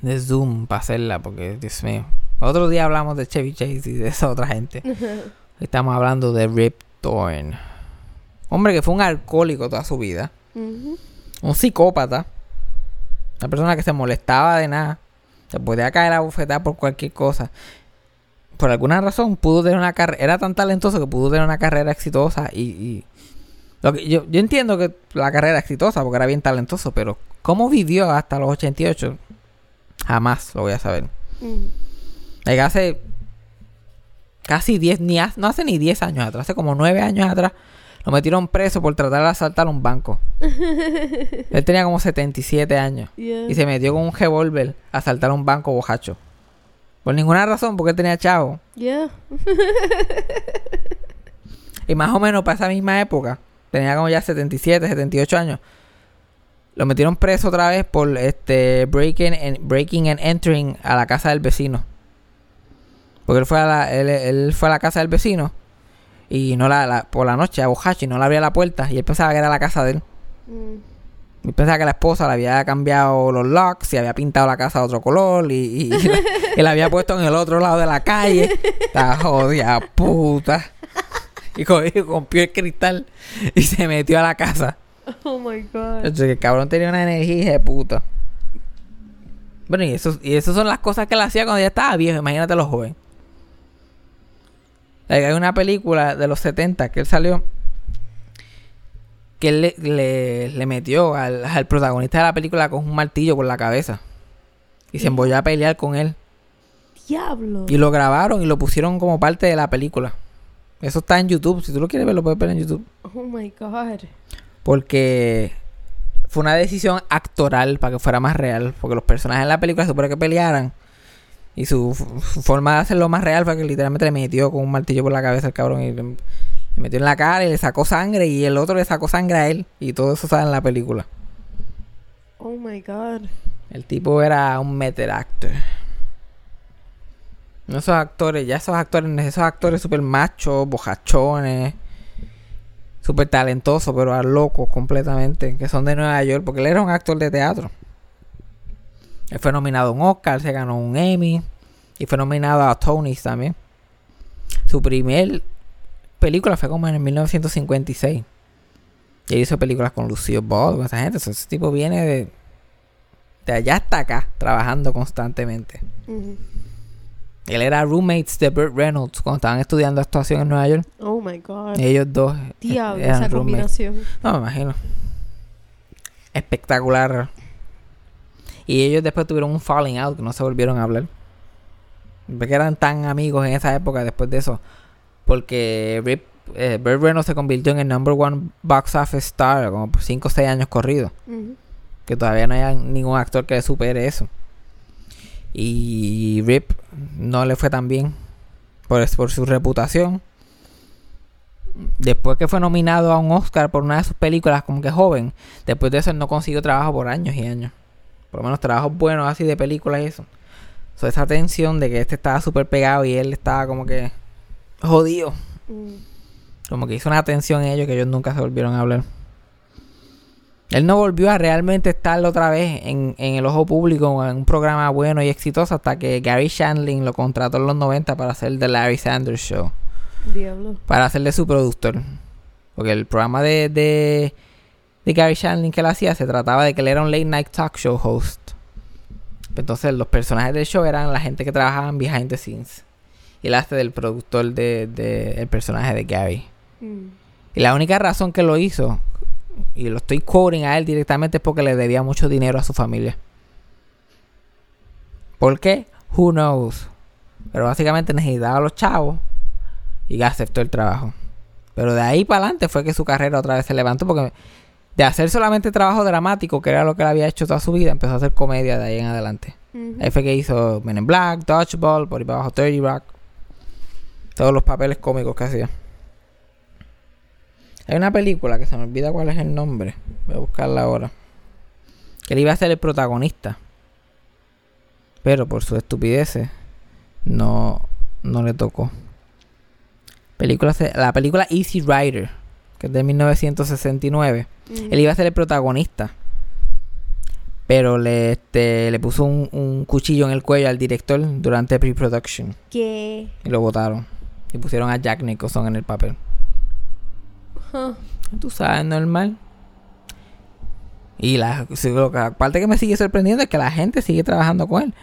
de Zoom para hacerla, porque Dios mío. Otro día hablamos de Chevy Chase y de esa otra gente. Estamos hablando de Rip Torn. Hombre que fue un alcohólico toda su vida. Un psicópata. Una persona que se molestaba de nada. Se podía caer a bufetar por cualquier cosa. Por alguna razón pudo tener una carrera. Era tan talentoso que pudo tener una carrera exitosa. Y. y- lo que, yo, yo entiendo que la carrera era exitosa porque era bien talentoso. Pero ¿cómo vivió hasta los 88? Jamás lo voy a saber. Like, hace casi 10, ni hace- no hace ni 10 años atrás, hace como 9 años atrás, lo metieron preso por tratar de asaltar un banco. Él tenía como 77 años Yeah. y se metió con un revólver a asaltar un banco bojacho. Por ninguna razón, porque él tenía chavo. Yeah. Y más o menos para esa misma época, tenía como ya 77, 78 años. Lo metieron preso otra vez por este breaking and, breaking and entering a la casa del vecino. Porque él fue a la, él, él fue a la casa del vecino y no la, la- por la noche a bojacho y no le abría la puerta y él pensaba que era la casa de él. Mm. Y pensaba que la esposa le había cambiado los locks y había pintado la casa de otro color y, y, y la, y la había puesto en el otro lado de la calle. Esta jodida puta. Y cogió, rompió el cristal y se metió a la casa. Oh my god. Entonces, el cabrón tenía una energía de puta. Bueno, y eso, y eso son las cosas que él hacía cuando ya estaba viejo. Imagínate los jóvenes. Hay una película de los 70 que él salió. Que él le, le, le metió al, al protagonista de la película con un martillo por la cabeza. Y se embolló a pelear con él. Diablo. Y lo grabaron y lo pusieron como parte de la película. Eso está en YouTube. Si tú lo quieres ver, lo puedes ver en YouTube. Oh my god. Porque fue una decisión actoral para que fuera más real. Porque los personajes en la película se supone que pelearan. Y su, forma de hacerlo más real fue que literalmente le metió con un martillo por la cabeza al cabrón. Y le, le metió en la cara y le sacó sangre. Y el otro le sacó sangre a él. Y todo eso sale en la película. Oh my god. El tipo era un method actor. No esos actores, ya esos actores, esos actores super machos, bojachones, super talentosos, pero a locos completamente, que son de Nueva York, porque él era un actor de teatro. Él fue nominado a un Oscar, se ganó un Emmy y fue nominado a Tony's también. Su primer película fue como en el 1956. Y él hizo películas con Lucille Ball, con esa gente. Ese tipo viene de, de allá hasta acá, trabajando constantemente. Él era roommates de Burt Reynolds cuando estaban estudiando actuación en Nueva York. Oh my god. Ellos dos Diablo, esa roommates. combinación. No, me imagino. Espectacular. Y ellos después tuvieron un falling out que no se volvieron a hablar. Porque eran tan amigos en esa época después de eso. Porque Rip, eh, Burt Reynolds se convirtió en el number one box office star como por 5 o 6 años corridos. Que todavía no hay ningún actor que supere eso. Y Rip no le fue tan bien por, por su reputación. Después que fue nominado a un Oscar por una de sus películas como que joven, después de eso él no consiguió trabajo por años y años. Por lo menos trabajos buenos así de películas y eso. So, esa tensión de que este estaba súper pegado y él estaba como que jodido. Mm. Como que hizo una tensión en ellos que ellos nunca se volvieron a hablar. Él no volvió a realmente estar otra vez en, en el ojo público en un programa bueno y exitoso hasta que Gary Shandling lo contrató en los 90 para hacer The Larry Sanders Show. Diablo. Para hacerle su productor. Porque el programa de, de, de Gary Shandling que él hacía se trataba de que él era un late night talk show host. Entonces los personajes del show eran la gente que trabajaba en behind the scenes. Y él hace del productor de, de el personaje de Gary. Mm. Y la única razón que lo hizo, y lo estoy quoting a él directamente, es porque le debía mucho dinero a su familia. ¿Por qué? Who knows. Pero básicamente necesitaba a los chavos y aceptó el trabajo. Pero de ahí para adelante fue que su carrera otra vez se levantó porque de hacer solamente trabajo dramático, que era lo que él había hecho toda su vida, empezó a hacer comedia de ahí en adelante. Ahí fue que hizo Men in Black, Dodgeball, por ahí para abajo 30 Rock. Todos los papeles cómicos que hacía. Hay una película que se me olvida cuál es el nombre. Voy a buscarla ahora. Que él iba a ser el protagonista. Pero por sus estupideces no, no le tocó. Película, la película Easy Rider, que es de 1969. Ujú. Él iba a ser el protagonista. Pero le, este, le puso un, un cuchillo en el cuello al director durante pre-production. ¿Qué? Y lo votaron. Y pusieron a Jack Nicholson en el papel. Huh. Tú sabes, normal. Y la, la parte que me sigue sorprendiendo es que la gente sigue trabajando con él.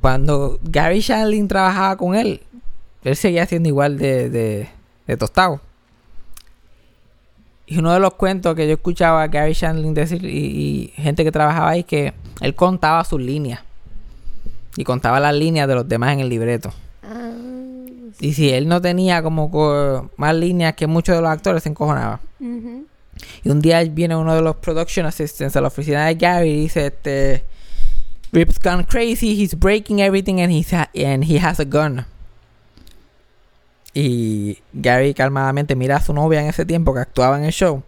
Cuando Gary Shandling trabajaba con él, él seguía siendo igual de, de, de tostado. Y uno de los cuentos que yo escuchaba a Gary Shandling decir y, y gente que trabajaba ahí que él contaba sus líneas. Y contaba las líneas de los demás en el libreto. Ah, Y si él no tenía como co- más líneas que muchos de los actores, se encojonaba. Y un día viene uno de los production assistants a la oficina de Gary y dice, este, Rip's gone crazy, he's breaking everything and, he's ha- and he has a gun. Y Gary calmadamente mira a su novia en ese tiempo que actuaba en el show.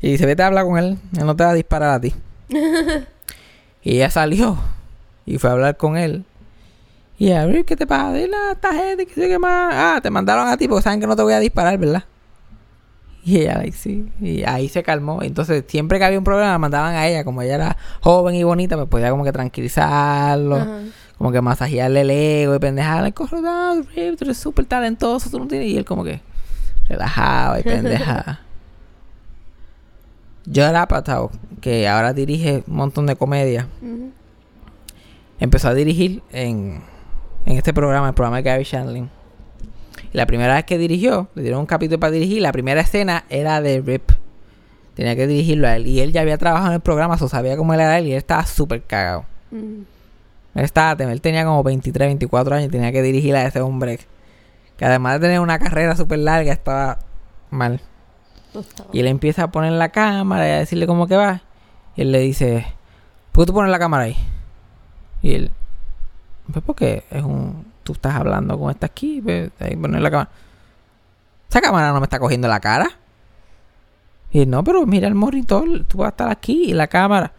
Y dice, vete a hablar con él, él no te va a disparar a ti. y ella salió y fue a hablar con él. Y ella, Rip, ¿qué te pasa? Dile a esta gente que qué más. Ah, te mandaron a ti porque saben que no te voy a disparar, ¿verdad? Y ella, sí. Y ahí se calmó. Entonces, siempre que había un problema, la mandaban a ella. Como ella era joven y bonita, pues podía como que tranquilizarlo. Ajá. Como que masajearle el ego y pendejarle. Corre, no, Rip, tú eres súper talentoso. Tú no tienes... Y él como que relajaba y pendejaba. Judd Apatow, que ahora dirige un montón de comedia, Ujú. empezó a dirigir en, en este programa, el programa de Gary Shandling. Y la primera vez que dirigió, le dieron un capítulo para dirigir, la primera escena era de Rip. Tenía que dirigirlo a él. Y él ya había trabajado en el programa, so sabía cómo él era él y él estaba súper cagado. Estaba, él tenía como 23, 24 años y tenía que dirigir a ese hombre. Que además de tener una carrera súper larga, estaba mal. Y él empieza a poner la cámara y a decirle cómo que va. Y él le dice, ¿por qué tú pones la cámara ahí? Y él, pues porque es un... Tú estás hablando con esta aquí, pues ahí poner la cámara. Esa cámara no me está cogiendo la cara. Y él, no, pero mira el monitor, tú vas a estar aquí y la cámara.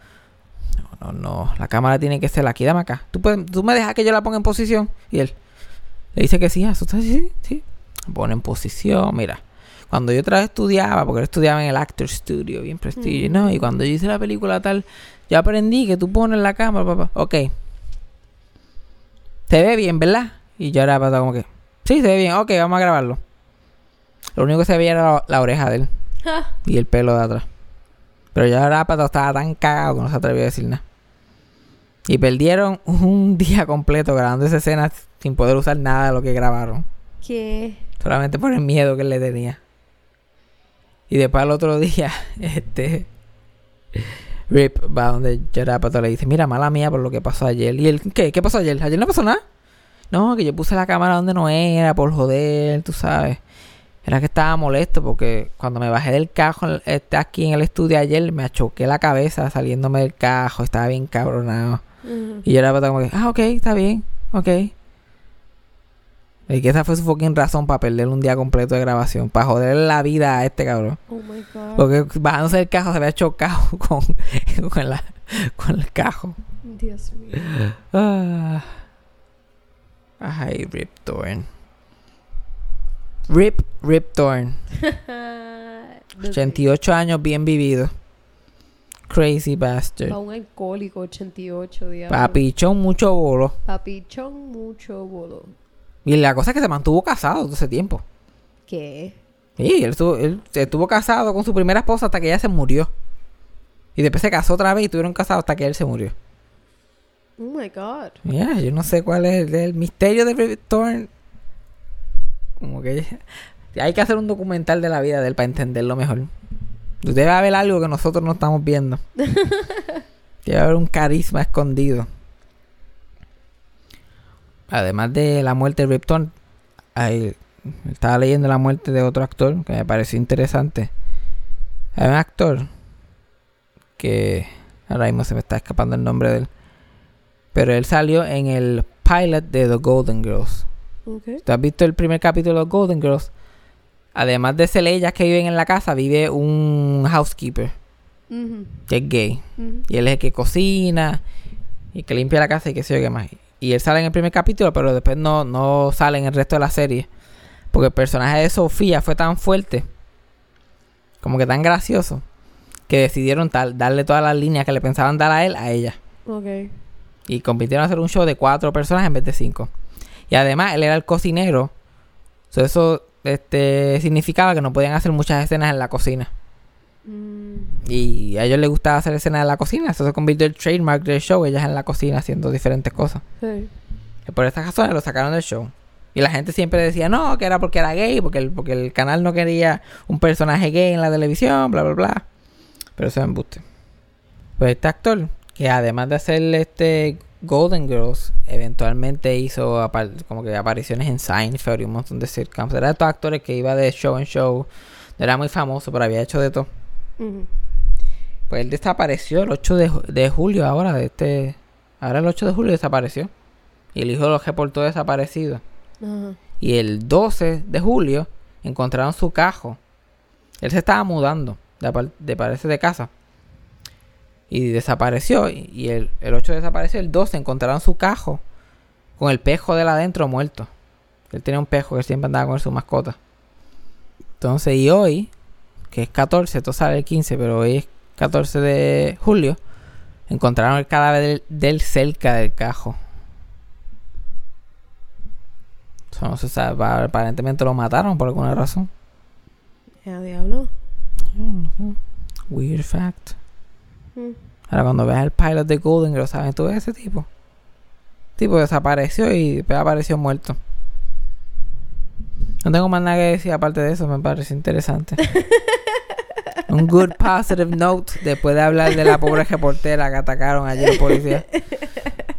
No, no, no, la cámara tiene que ser aquí, dame acá. ¿Tú, puedes- tú me dejas que yo la ponga en posición. Y él le dice que sí, asusta, sí, sí. Pone en posición, mira. Cuando yo otra vez estudiaba, porque él estudiaba en el Actor Studio, bien prestigio, ¿no? Y cuando yo hice la película tal, yo aprendí que tú pones la cámara, papá. Ok. Se ve bien, ¿verdad? Y yo era para como que, sí, se ve bien, ok, vamos a grabarlo. Lo único que se veía era la, la oreja de él y el pelo de atrás. Pero ya para estaba tan cagado que no se atrevió a decir nada. Y perdieron un día completo grabando esa escena sin poder usar nada de lo que grabaron. ¿Qué? Solamente por el miedo que él le tenía. Y después al otro día, este. Rip va donde Judd Apatow le dice: Mira, mala mía por lo que pasó ayer. ¿Y él qué? ¿Qué pasó ayer? ¿Ayer no pasó nada? No, que yo puse la cámara donde no era, por joder, tú sabes. Era que estaba molesto porque cuando me bajé del cajo este, aquí en el estudio ayer, me achoqué la cabeza saliéndome del cajo. Estaba bien cabronado. Y yo era como que, ah, ok, está bien, ok. Y que esa fue su fucking razón para perder un día completo de grabación. Para joder la vida a este cabrón. Oh my god. Porque bajándose el cajo se había chocado con, con, la, con el cajo. Dios mío. Ah. Ay, Rip Torn. Rip, Rip Torn. 88 años bien vivido. Crazy bastard. Pa' un alcohólico, 88 días. Papichón, mucho bolo. Papichón, mucho bolo. Y la cosa es que se mantuvo casado todo ese tiempo. ¿Qué? Sí, él estuvo, él estuvo casado con su primera esposa hasta que ella se murió. Y después se casó otra vez y estuvieron casados hasta que él se murió. Oh my god. Mira, yo no sé cuál es el, el misterio de Rip Torn. Como que hay que hacer un documental de la vida de él para entenderlo mejor. Debe haber algo que nosotros no estamos viendo. Debe haber un carisma escondido. Además de la muerte de Rip Torn, estaba leyendo la muerte de otro actor que me pareció interesante. Hay un actor que ahora mismo se me está escapando el nombre de él. Pero él salió en el pilot de The Golden Girls. Ok. ¿Tú has visto el primer capítulo de Golden Girls? Además de ser ellas que viven en la casa, vive un housekeeper que es gay. Y él es el que cocina y que limpia la casa y qué sé yo qué más. Y él sale en el primer capítulo, pero después no, no sale en el resto de la serie. Porque el personaje de Sofía fue tan fuerte, como que tan gracioso, que decidieron tal, darle todas las líneas que le pensaban dar a él a ella. Y compitieron a hacer un show de cuatro personas en vez de cinco. Y además él era el cocinero. So, eso este, significaba que no podían hacer muchas escenas en la cocina. Mm, Y a ellos les gustaba hacer escenas en la cocina. Eso se convirtió en el trademark del show. Ellas en la cocina haciendo diferentes cosas. sí. Y por estas razones lo sacaron del show. Y la gente siempre decía, no, que era porque era gay, porque el, porque el canal no quería un personaje gay en la televisión, bla, bla, bla. Pero eso es embuste. Pues este actor, que además de hacer este Golden Girls, eventualmente hizo como que apariciones en Seinfeld y un montón de sitcoms. Era de estos actores que iba de show en show. No era muy famoso, pero había hecho de todo. Pues él desapareció el 8 de, ju- de julio ahora de este... Ahora el 8 de julio desapareció. Y el hijo lo reportó desaparecido. Y el 12 de julio encontraron su cajo. Él se estaba mudando de, de parece de casa. Y desapareció. Y el, el 8 desapareció. El 12 encontraron su cajo con el pejo de él adentro muerto. Él tenía un pejo que siempre andaba con su mascota. Entonces, y hoy, que es 14, esto sale el 15, pero hoy es 14 de julio, encontraron el cadáver del, cerca del cajo. Eso no se sabe, pa- aparentemente lo mataron por alguna razón. Ya, diablo. Weird fact. Ahora cuando veas el pilot de Golden Girls, ¿sabes tú ves ese tipo? Tipo desapareció y después apareció muerto. No tengo más nada que decir aparte de eso, me parece interesante. Un good positive note después de hablar de la pobre reportera que atacaron ayer los policías.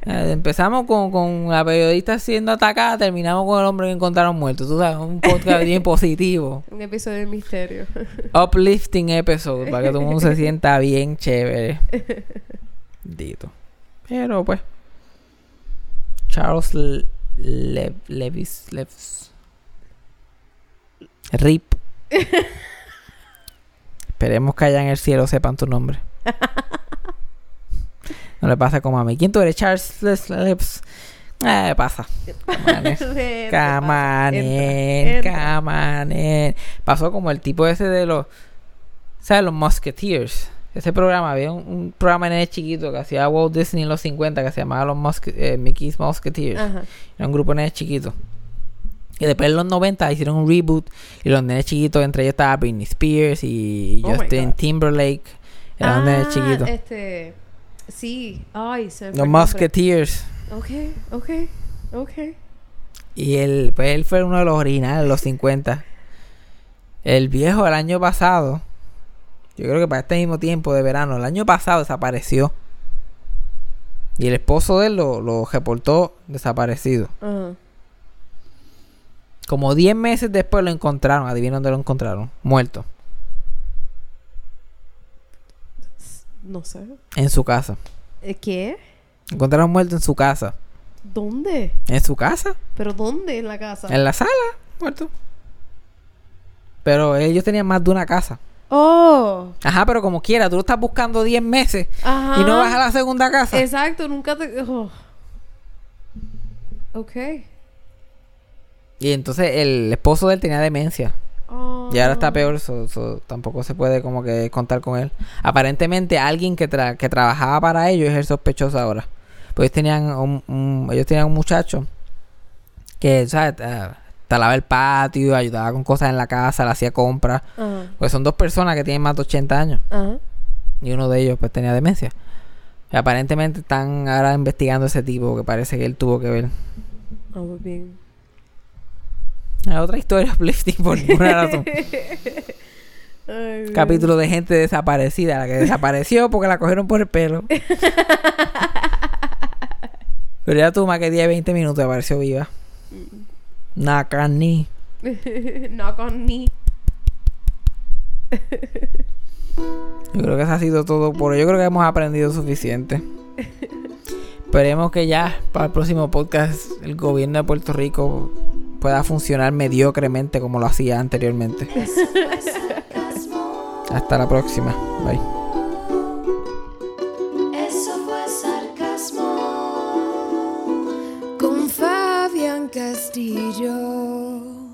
Eh, empezamos con, con la periodista siendo atacada, terminamos con el hombre que encontraron muerto. Tú sabes, un podcast bien positivo. Un episodio de misterio. Uplifting episode para que todo el mundo se sienta bien chévere. Dito. Pero pues. Charles Le- Le- Levis. Levis. Rip. Esperemos que allá en el cielo sepan tu nombre. No le pasa como a mí. ¿Quién tú eres? Charles Le- Levis. Eh, pasa. Camanen. Camanen. Pasó como el tipo ese de los. ¿Sabes? Los Musketeers. Ese programa, había un, un programa en el chiquito que hacía Walt Disney en los 50 que se llamaba los Muske- eh, Mickey's Musketeers. Ajá. Era un grupo de nenes chiquitos. Y después en los 90 hicieron un reboot. Y los nenes chiquitos, entre ellos estaba Britney Spears y Oh Justin God. Timberlake. Eran nenes Ah, chiquitos. Este. Sí. Ay, se Los. Musketeers. Ok, ok, ok. Y él, pues él fue uno de los originales de los 50. El viejo el año pasado, yo creo que para este mismo tiempo de verano, el año pasado desapareció. Y el esposo de él lo, lo reportó desaparecido. Como 10 meses después lo encontraron. Adivina dónde lo encontraron. Muerto. No sé. En su casa. Eh, ¿Qué? Encontraron muerto en su casa. ¿Dónde? ¿En su casa? ¿Pero dónde en la casa? En la sala, muerto. Pero ellos tenían más de una casa. Oh. Ajá, pero como quiera, tú lo estás buscando 10 meses Ajá. y no vas a la segunda casa. Exacto, nunca te. oh. Ok. Y entonces el esposo de él tenía demencia. Y ahora está peor, so- so tampoco se puede como que contar con él. Aparentemente alguien que, tra- que trabajaba para ellos es el sospechoso ahora. Pues ellos tenían un, un- ellos tenían un muchacho que, ¿sabes? Eh, talaba el patio, ayudaba con cosas en la casa, le hacía compras. Pues son dos personas que tienen más de 80 años. Y uno de ellos pues tenía demencia. Y aparentemente están ahora investigando ese tipo que parece que él tuvo que ver. Ah, pues bien. Es otra historia uplifting por ninguna razón. Ay. Capítulo de gente desaparecida, la que desapareció porque la cogieron por el pelo. Pero ya tú más que 10, 20 minutos apareció viva. Knock on me. Yo creo que eso ha sido todo por hoy. Yo creo que hemos aprendido suficiente. Esperemos que ya para el próximo podcast el gobierno de Puerto Rico pueda funcionar mediocremente como lo hacía anteriormente. Hasta la próxima. Bye. Eso fue sarcasmo. con Fabián Castillo.